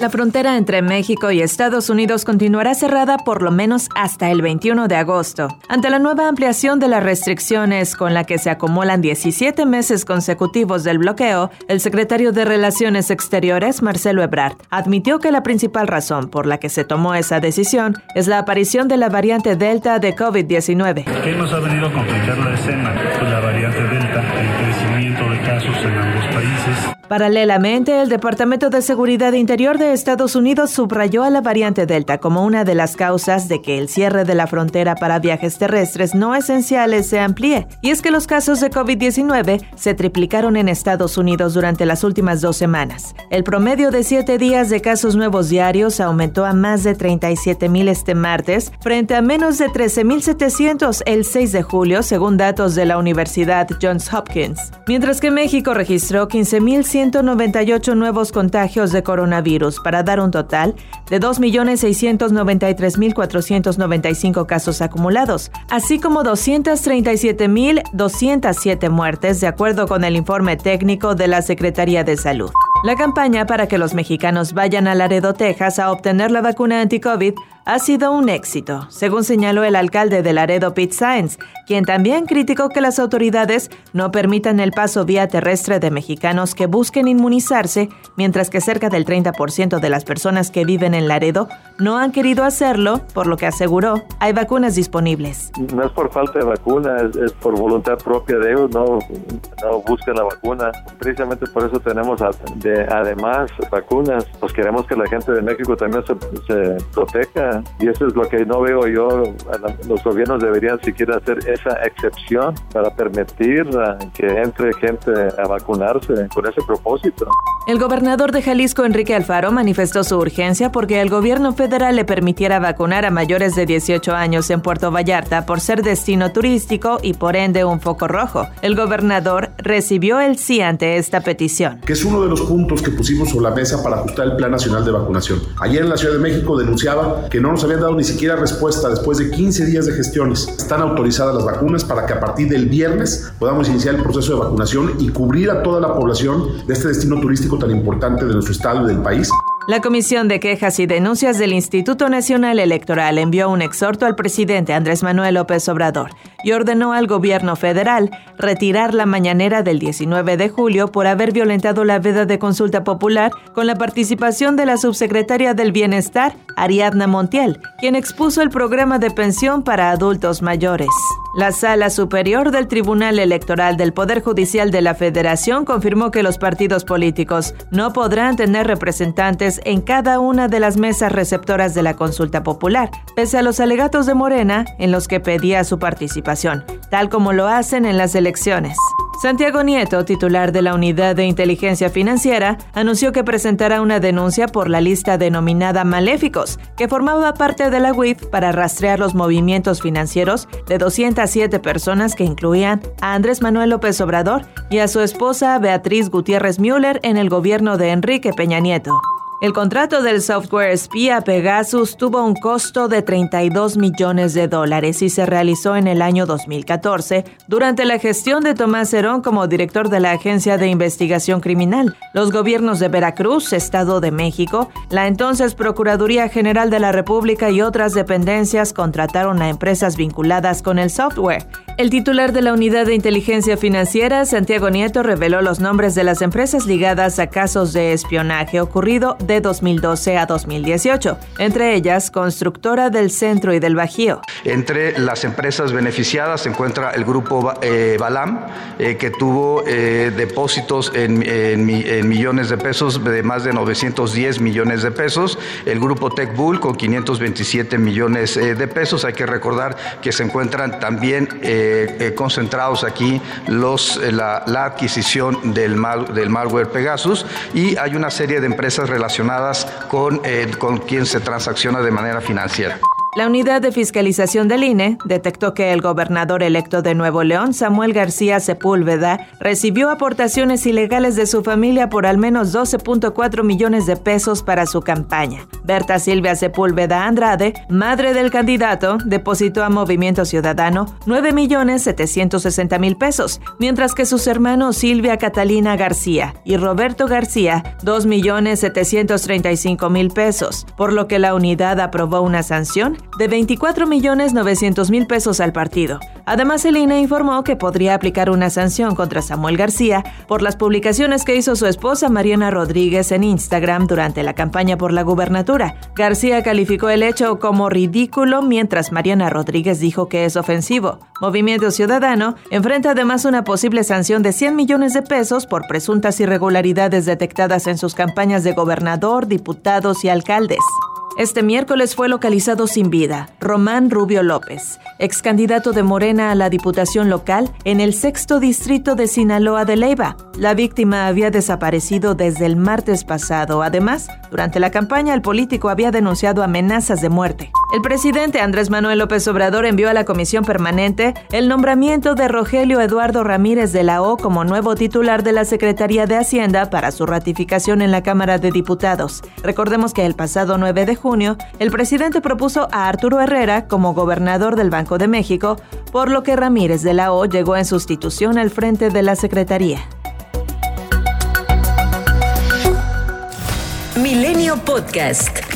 La frontera entre México y Estados Unidos continuará cerrada por lo menos hasta el 21 de agosto. Ante la nueva ampliación de las restricciones con la que se acumulan 17 meses consecutivos del bloqueo, el secretario de Relaciones Exteriores, Marcelo Ebrard, admitió que la principal razón por la que se tomó esa decisión es la aparición de la variante Delta de COVID-19. ¿Qué nos ha venido a la escena? La variante Delta, el crecimiento de casos en ambos países. Paralelamente, el Departamento de Seguridad Interior de Estados Unidos subrayó a la variante Delta como una de las causas de que el cierre de la frontera para viajes terrestres no esenciales se amplíe. Y es que los casos de COVID-19 se triplicaron en Estados Unidos durante las últimas dos semanas. El promedio de siete días de casos nuevos diarios aumentó a más de 37 mil este martes, frente a menos de 13.700 el 6 de julio, según datos de la Universidad Johns Hopkins. Mientras que México registró 15.100 198 nuevos contagios de coronavirus para dar un total de 2.693.495 casos acumulados, así como 237.207 muertes, de acuerdo con el informe técnico de la Secretaría de Salud. La campaña para que los mexicanos vayan a Laredo, Texas a obtener la vacuna anti-COVID ha sido un éxito, según señaló el alcalde de Laredo, Pete Sainz, quien también criticó que las autoridades no permitan el paso vía terrestre de mexicanos que busquen inmunizarse, mientras que cerca del 30% de las personas que viven en Laredo no han querido hacerlo, por lo que aseguró hay vacunas disponibles. No es por falta de vacuna, es, por voluntad propia de ellos, no, no buscan la vacuna. Precisamente por eso tenemos además vacunas, pues queremos que la gente de México también se, proteja y eso es lo que no veo yo. Los gobiernos deberían siquiera hacer esa excepción para permitir que entre gente a vacunarse con ese propósito. El gobernador de Jalisco, Enrique Alfaro, manifestó su urgencia porque el gobierno federal le permitiera vacunar a mayores de 18 años en Puerto Vallarta por ser destino turístico y por ende un foco rojo. El gobernador recibió el sí ante esta petición. Que es uno de los puntos que pusimos sobre la mesa para ajustar el Plan Nacional de Vacunación. Ayer en la Ciudad de México denunciaba que no nos habían dado ni siquiera respuesta después de 15 días de gestiones. Están autorizadas las vacunas para que a partir del viernes podamos iniciar el proceso de vacunación y cubrir a toda la población de este destino turístico tan importante de nuestro estado y del país. La Comisión de Quejas y Denuncias del Instituto Nacional Electoral envió un exhorto al presidente Andrés Manuel López Obrador y ordenó al gobierno federal retirar la mañanera del 19 de julio por haber violentado la veda de consulta popular con la participación de la subsecretaria del Bienestar, Ariadna Montiel, quien expuso el programa de pensión para adultos mayores. La Sala Superior del Tribunal Electoral del Poder Judicial de la Federación confirmó que los partidos políticos no podrán tener representantes en cada una de las mesas receptoras de la consulta popular, pese a los alegatos de Morena en los que pedía su participación, tal como lo hacen en las elecciones. Santiago Nieto, titular de la Unidad de Inteligencia Financiera, anunció que presentará una denuncia por la lista denominada Maléficos, que formaba parte de la UIF para rastrear los movimientos financieros de 207 personas que incluían a Andrés Manuel López Obrador y a su esposa Beatriz Gutiérrez Müller en el gobierno de Enrique Peña Nieto. El contrato del software espía Pegasus tuvo un costo de 32 millones de dólares y se realizó en el año 2014 durante la gestión de Tomás Herón como director de la Agencia de Investigación Criminal. Los gobiernos de Veracruz, Estado de México, la entonces Procuraduría General de la República y otras dependencias contrataron a empresas vinculadas con el software. El titular de la Unidad de Inteligencia Financiera, Santiago Nieto, reveló los nombres de las empresas ligadas a casos de espionaje ocurrido 2012 a 2018, entre ellas Constructora del Centro y del Bajío. Entre las empresas beneficiadas se encuentra el grupo eh, Balam, eh, que tuvo eh, depósitos en, millones de pesos, de más de 910 millones de pesos, el grupo TechBull con 527 millones de pesos. Hay que recordar que se encuentran también eh, eh, concentrados aquí eh, la, adquisición del malware Pegasus y hay una serie de empresas relacionadas con, con quien se transacciona de manera financiera. La unidad de fiscalización del INE detectó que el gobernador electo de Nuevo León, Samuel García Sepúlveda, recibió aportaciones ilegales de su familia por al menos 12.4 millones de pesos para su campaña. Berta Silvia Sepúlveda Andrade, madre del candidato, depositó a Movimiento Ciudadano 9 millones 760 mil pesos, mientras que sus hermanos Silvia Catalina García y Roberto García 2 millones 735 mil pesos, por lo que la unidad aprobó una sanción de 24 millones 900 mil pesos al partido. Además, el INE informó que podría aplicar una sanción contra Samuel García por las publicaciones que hizo su esposa Mariana Rodríguez en Instagram durante la campaña por la gubernatura. García calificó el hecho como ridículo mientras Mariana Rodríguez dijo que es ofensivo. Movimiento Ciudadano enfrenta además una posible sanción de 100 millones de pesos por presuntas irregularidades detectadas en sus campañas de gobernador, diputados y alcaldes. Este miércoles fue localizado sin vida Román Rubio López, ex candidato de Morena a la Diputación local en el sexto distrito de Sinaloa de Leiva. La víctima había desaparecido desde el martes pasado. Además, durante la campaña el político había denunciado amenazas de muerte. El presidente Andrés Manuel López Obrador envió a la comisión permanente el nombramiento de Rogelio Eduardo Ramírez de la O como nuevo titular de la Secretaría de Hacienda para su ratificación en la Cámara de Diputados. Recordemos que el pasado 9 de junio, el presidente propuso a Arturo Herrera como gobernador del Banco de México, por lo que Ramírez de la O llegó en sustitución al frente de la Secretaría. Milenio Podcast.